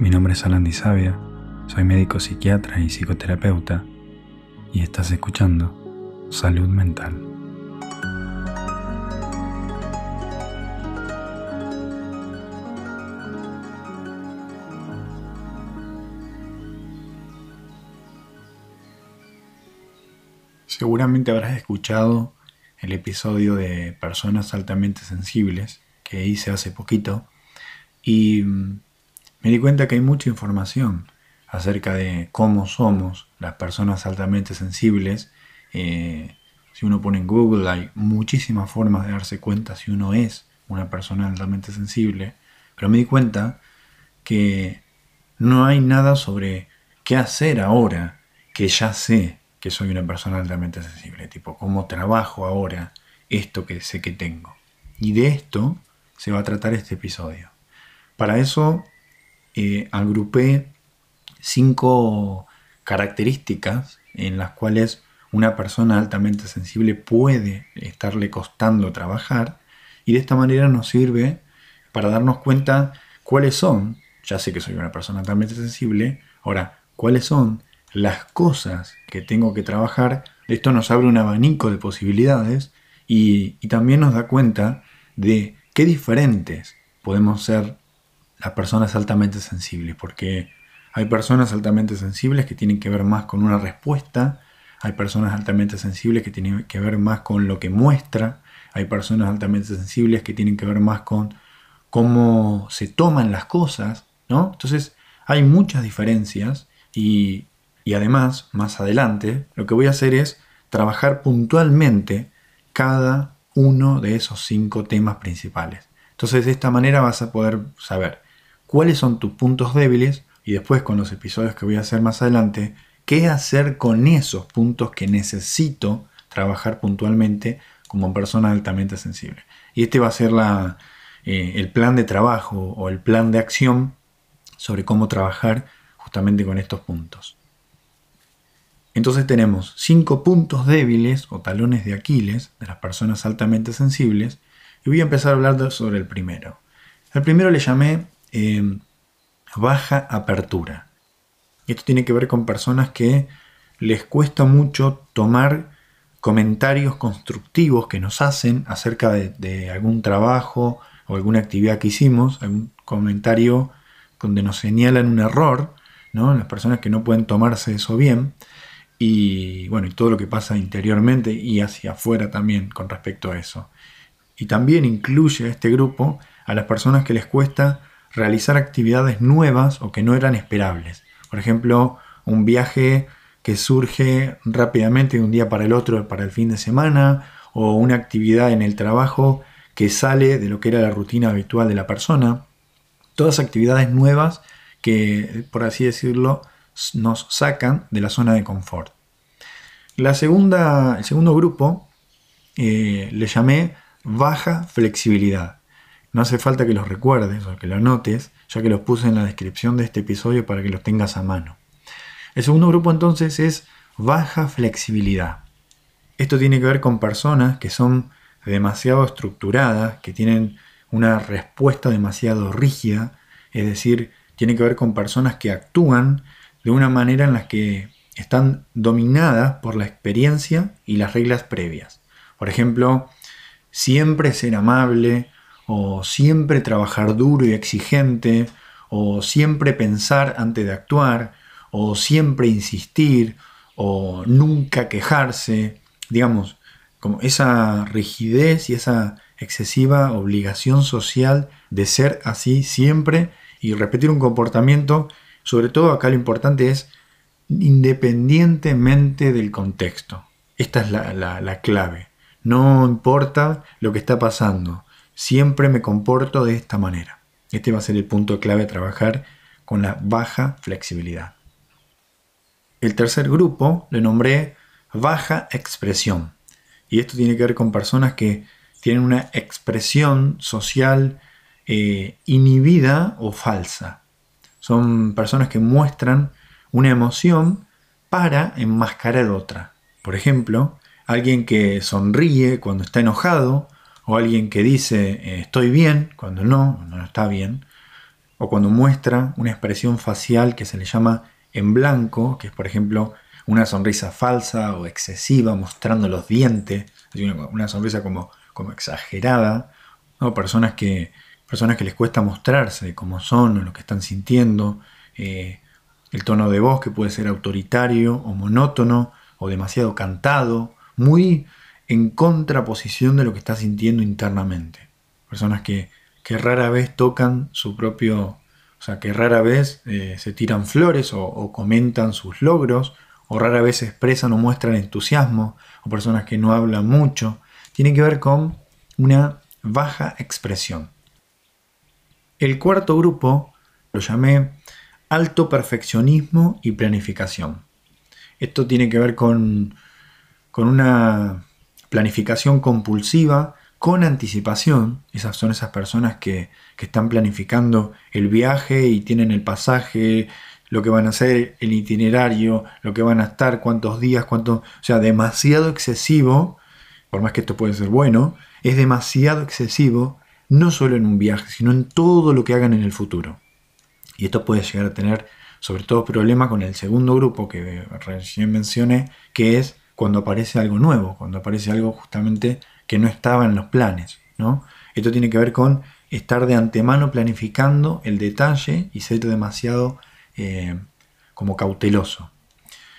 Mi nombre es Alan Sabia, soy médico psiquiatra y psicoterapeuta y estás escuchando Salud Mental. Seguramente habrás escuchado el episodio de personas altamente sensibles que hice hace poquito y mm, me di cuenta que hay mucha información acerca de cómo somos las personas altamente sensibles. Eh, si uno pone en Google hay muchísimas formas de darse cuenta si uno es una persona altamente sensible, pero me di cuenta que no hay nada sobre qué hacer ahora que ya sé que soy una persona altamente sensible, tipo cómo trabajo ahora esto que sé que tengo. Y de esto se va a tratar este episodio. Para eso eh, agrupé cinco características en las cuales una persona altamente sensible puede estarle costando trabajar y de esta manera nos sirve para darnos cuenta cuáles son, ya sé que soy una persona altamente sensible, ahora, cuáles son las cosas que tengo que trabajar, esto nos abre un abanico de posibilidades y, y también nos da cuenta de qué diferentes podemos ser las personas altamente sensibles, porque hay personas altamente sensibles que tienen que ver más con una respuesta, hay personas altamente sensibles que tienen que ver más con lo que muestra, hay personas altamente sensibles que tienen que ver más con cómo se toman las cosas, ¿no? Entonces hay muchas diferencias y, y además, más adelante, lo que voy a hacer es trabajar puntualmente cada uno de esos cinco temas principales. Entonces de esta manera vas a poder saber cuáles son tus puntos débiles y después con los episodios que voy a hacer más adelante, qué hacer con esos puntos que necesito trabajar puntualmente como persona altamente sensible. Y este va a ser la, eh, el plan de trabajo o el plan de acción sobre cómo trabajar justamente con estos puntos. Entonces tenemos cinco puntos débiles o talones de Aquiles de las personas altamente sensibles y voy a empezar a hablar sobre el primero. El primero le llamé Em, baja apertura. Esto tiene que ver con personas que les cuesta mucho tomar comentarios constructivos que nos hacen acerca de, algún trabajo o alguna actividad que hicimos, algún comentario donde nos señalan un error, ¿no? las personas que no pueden tomarse eso bien, y bueno, y todo lo que pasa interiormente y hacia afuera también con respecto a eso. Y también incluye a este grupo a las personas que les cuesta realizar actividades nuevas o que no eran esperables. Por ejemplo, un viaje que surge rápidamente de un día para el otro para el fin de semana o una actividad en el trabajo que sale de lo que era la rutina habitual de la persona. Todas actividades nuevas que, por así decirlo, nos sacan de la zona de confort. La segunda, el segundo grupo eh, le llamé baja flexibilidad. No hace falta que los recuerdes o que lo anotes, ya que los puse en la descripción de este episodio para que los tengas a mano. El segundo grupo entonces es baja flexibilidad. Esto tiene que ver con personas que son demasiado estructuradas, que tienen una respuesta demasiado rígida, es decir, tiene que ver con personas que actúan de una manera en la que están dominadas por la experiencia y las reglas previas. Por ejemplo, siempre ser amable, o siempre trabajar duro y exigente, o siempre pensar antes de actuar, o siempre insistir, o nunca quejarse, digamos, como esa rigidez y esa excesiva obligación social de ser así siempre y repetir un comportamiento, sobre todo acá lo importante es independientemente del contexto. Esta es la, la clave. No importa lo que está pasando, Siempre me comporto de esta manera. Este va a ser el punto clave a trabajar con la baja flexibilidad. El tercer grupo le nombré baja expresión. Y esto tiene que ver con personas que tienen una expresión social eh, inhibida o falsa. Son personas que muestran una emoción para enmascarar otra. Por ejemplo, alguien que sonríe cuando está enojado o alguien que dice eh, estoy bien cuando no, no está bien, o cuando muestra una expresión facial que se le llama en blanco, que es por ejemplo una sonrisa falsa o excesiva mostrando los dientes, una, sonrisa como, como exagerada, ¿no? personas, que, personas que les cuesta mostrarse cómo son o lo que están sintiendo, eh, el tono de voz que puede ser autoritario o monótono o demasiado cantado, muy en contraposición de lo que está sintiendo internamente. Personas que, rara vez tocan su propio, o sea, que rara vez eh, se tiran flores o, comentan sus logros, o rara vez expresan o muestran entusiasmo, o personas que no hablan mucho, tiene que ver con una baja expresión. El cuarto grupo lo llamé alto perfeccionismo y planificación. Esto tiene que ver con, con una planificación compulsiva con anticipación. Esas son esas personas que, están planificando el viaje y tienen el pasaje, lo que van a hacer, el itinerario, lo que van a estar, cuántos días, cuánto, o sea, demasiado excesivo, por más que esto puede ser bueno, es demasiado excesivo no solo en un viaje, sino en todo lo que hagan en el futuro. Y esto puede llegar a tener sobre todo problema con el segundo grupo que recién mencioné, que es cuando aparece algo nuevo, cuando aparece algo justamente que no estaba en los planes. ¿no? Esto tiene que ver con estar de antemano planificando el detalle y ser demasiado eh, como cauteloso.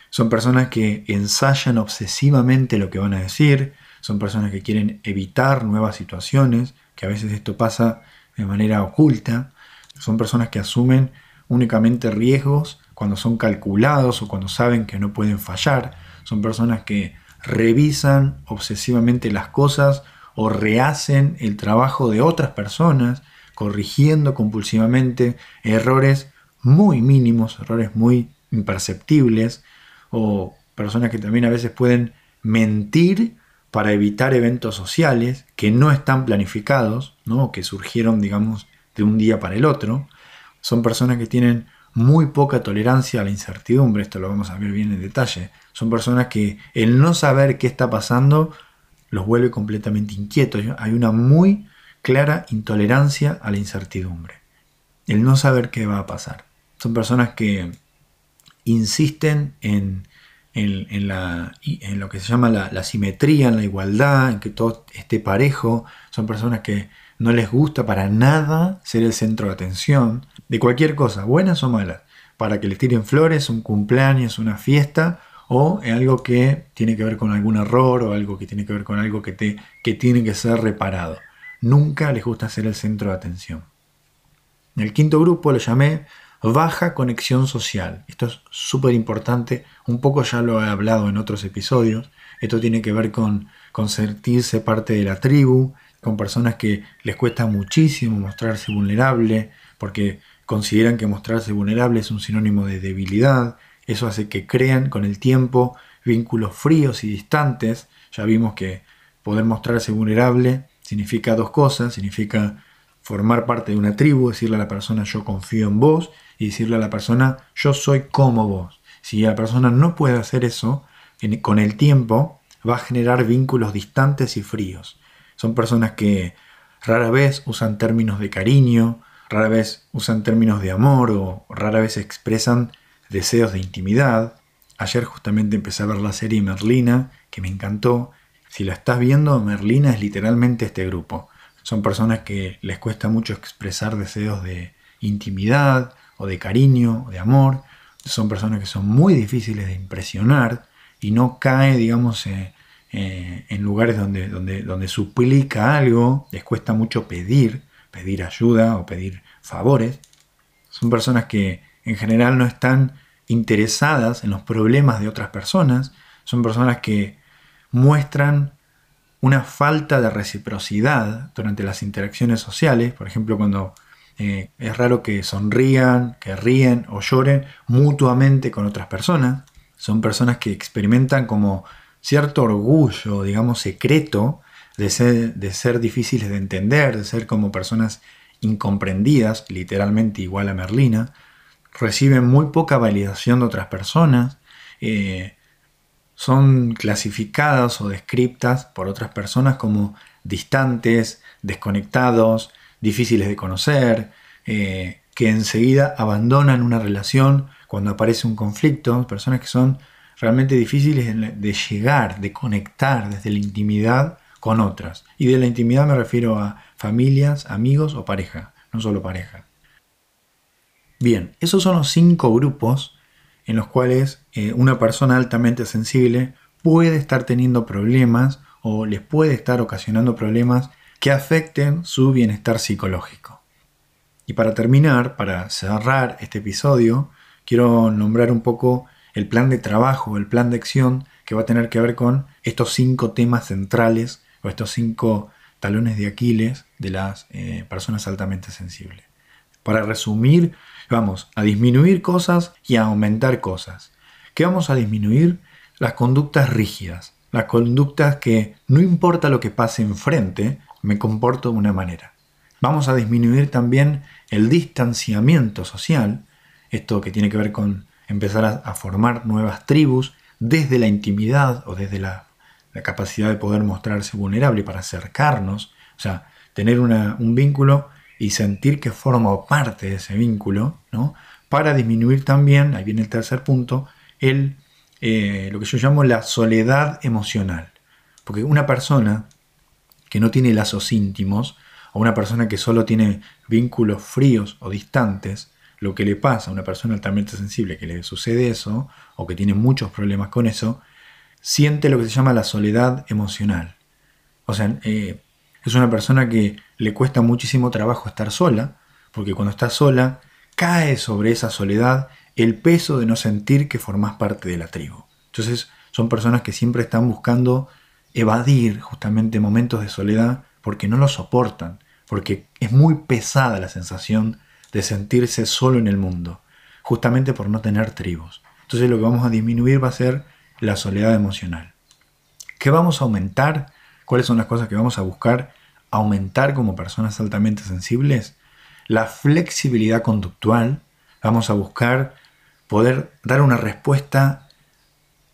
Son personas que ensayan obsesivamente lo que van a decir, son personas que quieren evitar nuevas situaciones, que a veces esto pasa de manera oculta, son personas que asumen únicamente riesgos cuando son calculados o cuando saben que no pueden fallar, son personas que revisan obsesivamente las cosas o rehacen el trabajo de otras personas, corrigiendo compulsivamente errores muy mínimos, errores muy imperceptibles, o personas que también a veces pueden mentir para evitar eventos sociales que no están planificados, ¿no? que surgieron, digamos, de un día para el otro. Son personas que tienen muy poca tolerancia a la incertidumbre, esto lo vamos a ver bien en detalle. Son personas que el no saber qué está pasando los vuelve completamente inquietos. Hay una muy clara intolerancia a la incertidumbre. El no saber qué va a pasar. Son personas que insisten en, en, lo que se llama la, la simetría, en la igualdad, en que todo esté parejo. Son personas que no les gusta para nada ser el centro de atención de cualquier cosa, buenas o malas, para que les tiren flores, un cumpleaños, una fiesta o algo que tiene que ver con algún error o algo que tiene que ver con algo que, te, que tiene que ser reparado. Nunca les gusta ser el centro de atención. El quinto grupo lo llamé baja conexión social. Esto es súper importante, un poco ya lo he hablado en otros episodios. Esto tiene que ver con, con sentirse parte de la tribu, con personas que les cuesta muchísimo mostrarse vulnerable, porque consideran que mostrarse vulnerable es un sinónimo de debilidad, eso hace que crean con el tiempo vínculos fríos y distantes, ya vimos que poder mostrarse vulnerable significa dos cosas, significa formar parte de una tribu, decirle a la persona yo confío en vos y decirle a la persona yo soy como vos. Si la persona no puede hacer eso, con el tiempo va a generar vínculos distantes y fríos. Son personas que rara vez usan términos de cariño, rara vez usan términos de amor o rara vez expresan deseos de intimidad. Ayer justamente empecé a ver la serie Merlina, que me encantó. Si la estás viendo, Merlina es literalmente este grupo. Son personas que les cuesta mucho expresar deseos de intimidad o de cariño o de amor. Son personas que son muy difíciles de impresionar y no cae, digamos, eh, eh, en lugares donde, donde, donde suplica algo, les cuesta mucho pedir, pedir ayuda o pedir favores. Son personas que en general no están interesadas en los problemas de otras personas. Son personas que muestran una falta de reciprocidad durante las interacciones sociales. Por ejemplo, cuando eh, es raro que sonrían, que ríen o lloren mutuamente con otras personas. Son personas que experimentan como cierto orgullo, digamos, secreto de ser, difíciles de entender, de ser como personas incomprendidas, literalmente igual a Merlina, reciben muy poca validación de otras personas, eh, son clasificadas o descriptas por otras personas como distantes, desconectados, difíciles de conocer, eh, que enseguida abandonan una relación cuando aparece un conflicto, personas que son realmente difíciles de llegar, de conectar desde la intimidad con otras. Y de la intimidad me refiero a familias, amigos o pareja, no solo pareja. Bien, esos son los cinco grupos en los cuales eh, una persona altamente sensible puede estar teniendo problemas o les puede estar ocasionando problemas que afecten su bienestar psicológico. Y para terminar, para cerrar este episodio, quiero nombrar un poco el plan de trabajo, el plan de acción que va a tener que ver con estos cinco temas centrales o estos cinco talones de Aquiles de las eh, personas altamente sensibles. Para resumir, vamos a disminuir cosas y a aumentar cosas. ¿Qué vamos a disminuir? Las conductas rígidas, las conductas que no importa lo que pase enfrente, me comporto de una manera. Vamos a disminuir también el distanciamiento social, esto que tiene que ver con empezar a, formar nuevas tribus desde la intimidad o desde la, capacidad de poder mostrarse vulnerable para acercarnos, o sea, tener un vínculo y sentir que formo parte de ese vínculo, ¿no? Para disminuir también, ahí viene el tercer punto, el, eh, lo que yo llamo la soledad emocional. Porque una persona que no tiene lazos íntimos, o una persona que solo tiene vínculos fríos o distantes, lo que le pasa a una persona altamente sensible que le sucede eso, o que tiene muchos problemas con eso, siente lo que se llama la soledad emocional. O sea, eh, es una persona que le cuesta muchísimo trabajo estar sola, porque cuando está sola cae sobre esa soledad el peso de no sentir que formas parte de la tribu. Entonces son personas que siempre están buscando evadir justamente momentos de soledad porque no lo soportan, porque es muy pesada la sensación de sentirse solo en el mundo, justamente por no tener tribus. Entonces lo que vamos a disminuir va a ser la soledad emocional. ¿Qué vamos a aumentar? ¿Cuáles son las cosas que vamos a buscar aumentar como personas altamente sensibles? La flexibilidad conductual. Vamos a buscar poder dar una respuesta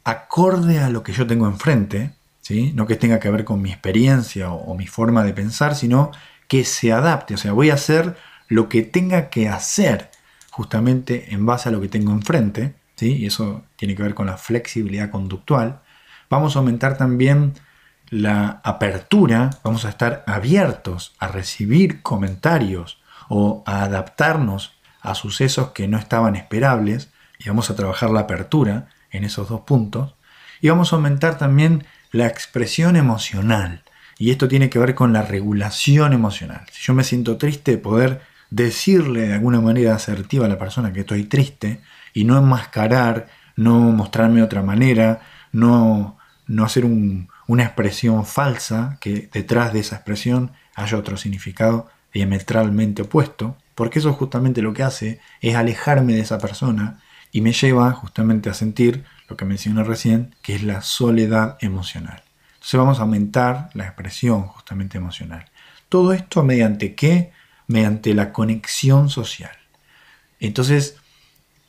acorde a lo que yo tengo enfrente, ¿sí? no que tenga que ver con mi experiencia o, o mi forma de pensar, sino que se adapte. O sea, voy a hacer lo que tenga que hacer justamente en base a lo que tengo enfrente, ¿sí? y eso tiene que ver con la flexibilidad conductual. Vamos a aumentar también la apertura, vamos a estar abiertos a recibir comentarios o a adaptarnos a sucesos que no estaban esperables y vamos a trabajar la apertura en esos dos puntos. Y vamos a aumentar también la expresión emocional. Y esto tiene que ver con la regulación emocional. Si yo me siento triste, poder decirle de alguna manera asertiva a la persona que estoy triste y no enmascarar, no mostrarme de otra manera, no, no hacer una expresión falsa, que detrás de esa expresión haya otro significado diametralmente opuesto, porque eso justamente lo que hace es alejarme de esa persona y me lleva justamente a sentir lo que mencioné recién, que es la soledad emocional. Entonces vamos a aumentar la expresión justamente emocional. Todo esto mediante qué? Mediante la conexión social. Entonces,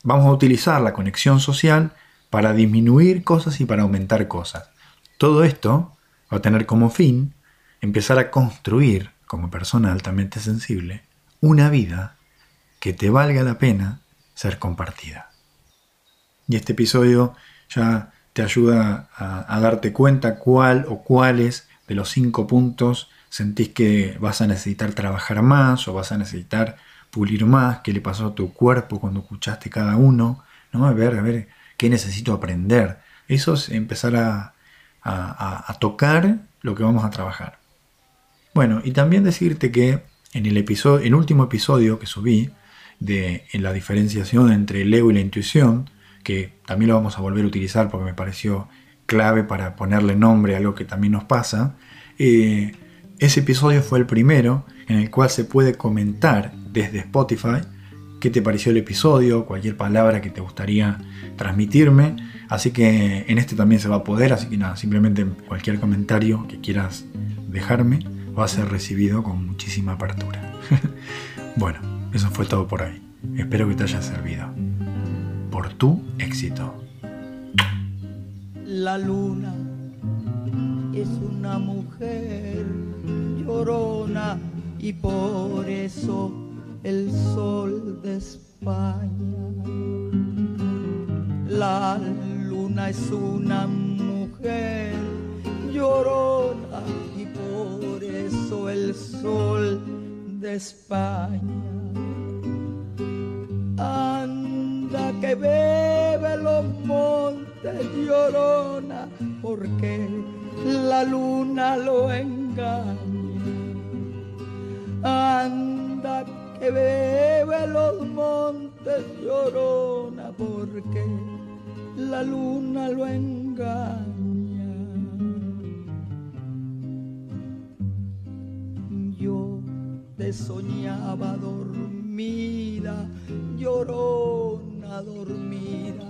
vamos a utilizar la conexión social para disminuir cosas y para aumentar cosas. Todo esto va a tener como fin empezar a construir, como persona altamente sensible, una vida que te valga la pena ser compartida. Y este episodio ya te ayuda a, a darte cuenta cuál o cuáles de los cinco puntos sentís que vas a necesitar trabajar más o vas a necesitar pulir más, qué le pasó a tu cuerpo cuando escuchaste cada uno, ¿no? A ver, a ver, qué necesito aprender. Eso es empezar a, tocar lo que vamos a trabajar. Bueno, y también decirte que en el episodio, el último episodio que subí de en la diferenciación entre el ego y la intuición, que también lo vamos a volver a utilizar porque me pareció clave para ponerle nombre a algo que también nos pasa, eh, ese episodio fue el primero en el cual se puede comentar desde Spotify qué te pareció el episodio, cualquier palabra que te gustaría transmitirme. Así que en este también se va a poder, así que nada, simplemente cualquier comentario que quieras dejarme va a ser recibido con muchísima apertura. bueno, eso fue todo por hoy. Espero que te haya servido. Por tu éxito. La luna es una mujer llorona y por eso el sol de España. La luna es una mujer llorona y por eso el sol de España. Anda que bebe los montes llorona porque la luna lo engaña. Anda que bebe los montes llorona porque la luna lo engaña. Yo te soñaba dormida, llorona dormida,